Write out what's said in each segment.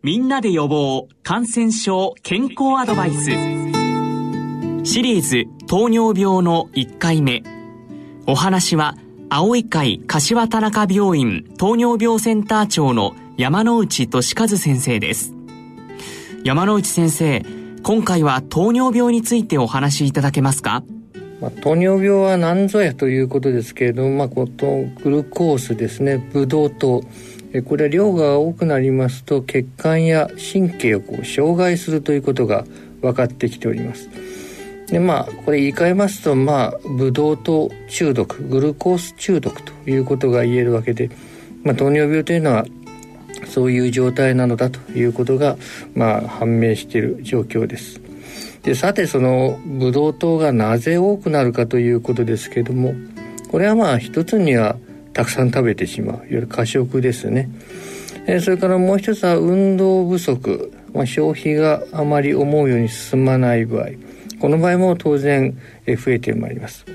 みんなで予防感染症健康アドバイス。シリーズ糖尿病の1回目。お話は青い会柏田中病院糖尿病センター長の山内俊和先生です。山内先生今回は糖尿病についてお話しいただけますか？まあ、糖尿病は何ぞやということですけれども、まあ、このグルコースですねブドウ糖。これ量が多くなりますと血管や神経をこう障害するということが分かってきております。でまあこれ言い換えますとまあブドウ糖中毒グルコース中毒ということが言えるわけで、まあ、糖尿病というのはそういう状態なのだということが、まあ、判明している状況です。でさてそのブドウ糖がなぜ多くなるかということですけどもこれはまあ一つにはたくさん食べてしまう。いわゆる過食ですね、えそれからもう一つは運動不足、まあ、消費があまり思うように進まない場合。この場合も当然、え増えてまいります。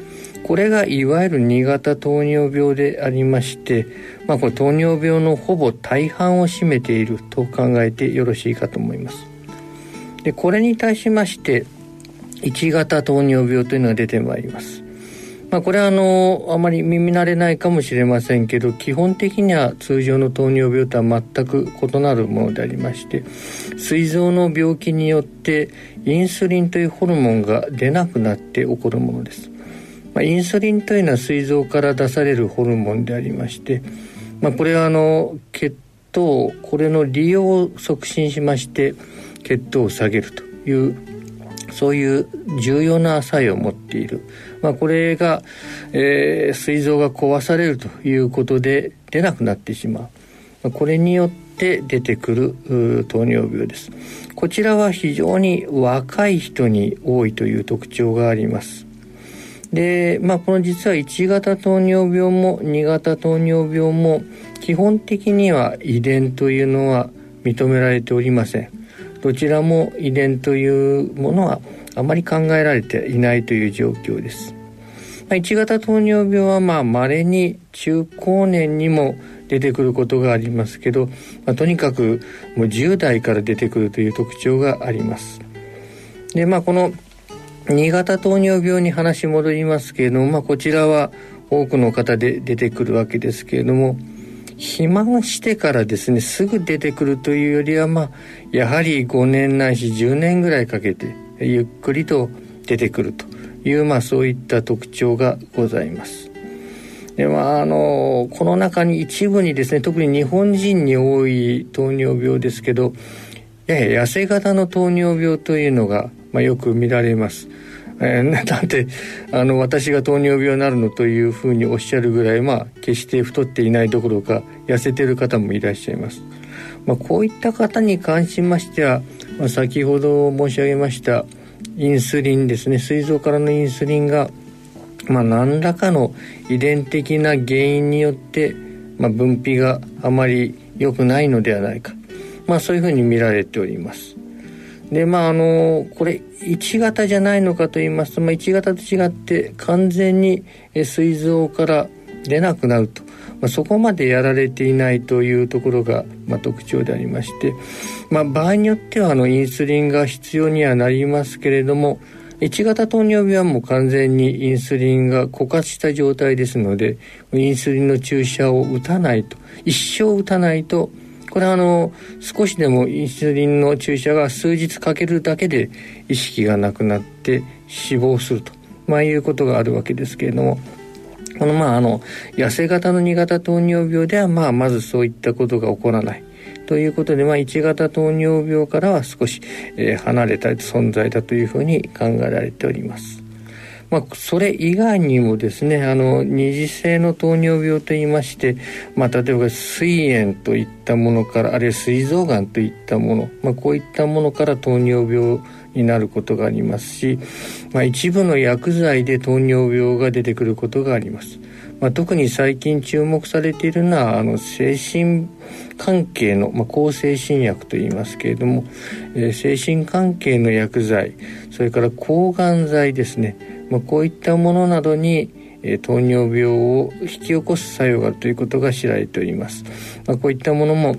これがいわゆる2型糖尿病でありまして、まあ、これ糖尿病のほぼ大半を占めていると考えてよろしいかと思います。でこれに対しまして1型糖尿病というのが出てまいります。まあ、これはあのあまり耳慣れないかもしれませんけど基本的には通常の糖尿病とは全く異なるものでありまして膵臓の病気によってインスリンというホルモンが出なくなって起こるものです、まあ、インスリンというのは膵臓から出されるホルモンでありまして、まあ、これはあの血糖これの利用を促進しまして血糖を下げるというそういう重要な作用を持っている、まあ、これが、えー、膵臓が壊されるということで出なくなってしまう。これによって出てくる糖尿病です。こちらは非常に若い人に多いという特徴があります。でまあこの実は1型糖尿病も2型糖尿病も基本的には遺伝というのは認められておりません。どちらも遺伝というものはあまり考えられていないという状況です。1型糖尿病はまあ稀に中高年にも出てくることがありますけど、まあ、とにかくもう10代から出てくるという特徴があります。でまあこの2型糖尿病に話戻りますけれども、まあ、こちらは多くの方で出てくるわけですけれども肥満してからですねすぐ出てくるというよりはまあやはり5年ないし10年ぐらいかけてゆっくりと出てくるというまあそういった特徴がございます。でまあ、あのこの中に一部にですね特に日本人に多い糖尿病ですけどやや痩せ型の糖尿病というのが、まあ、よく見られます。えー、なんであの私が糖尿病になるのというふうにおっしゃるぐらい、まあ、決して太っていないどころか痩せてる方もいらっしゃいます。まあ、こういった方に関しましては、まあ、先ほど申し上げましたインスリンですね膵臓からのインスリンが、まあ、何らかの遺伝的な原因によって、まあ、分泌があまり良くないのではないか、まあ、そういうふうに見られております。でまああのこれ1型じゃないのかと言いますと、まあ、1型と違って完全に膵臓から出なくなると、まあ、そこまでやられていないというところが、まあ、特徴でありまして、まあ、場合によってはあのインスリンが必要にはなりますけれども1型糖尿病はもう完全にインスリンが枯渇した状態ですのでインスリンの注射を打たないと一生打たないとこれはあの少しでもインスリンの注射が数日かけるだけで意識がなくなって死亡すると、まあ、いうことがあるわけですけれどもこのまああの痩せ型の2型糖尿病ではまあまずそういったことが起こらない。ということで、まあ、1型糖尿病からは少し、えー、離れた存在だというふうに考えられております。まあ、それ以外にもですねあの二次性の糖尿病といいまして、まあ、例えば膵炎といったものからあるいは膵臓がんといったもの、まあ、こういったものから糖尿病になることがありますし、まあ、一部の薬剤で糖尿病が出てくることがあります。まあ、特に最近注目されているのはあの精神関係の、まあ、向精神薬といいますけれども、えー、精神関係の薬剤それから抗がん剤ですね、まあ、こういったものなどに、えー、糖尿病を引き起こす作用があるということが知られております。まあ、こういったものも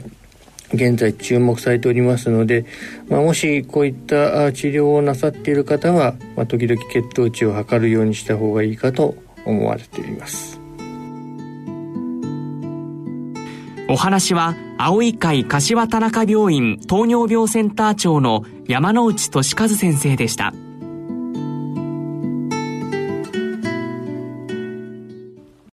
現在注目されておりますので、まあ、もしこういった治療をなさっている方は、まあ、時々血糖値を測るようにした方がいいかと思われています。お話は、青い会柏田中病院糖尿病センター長の山内俊和先生でした。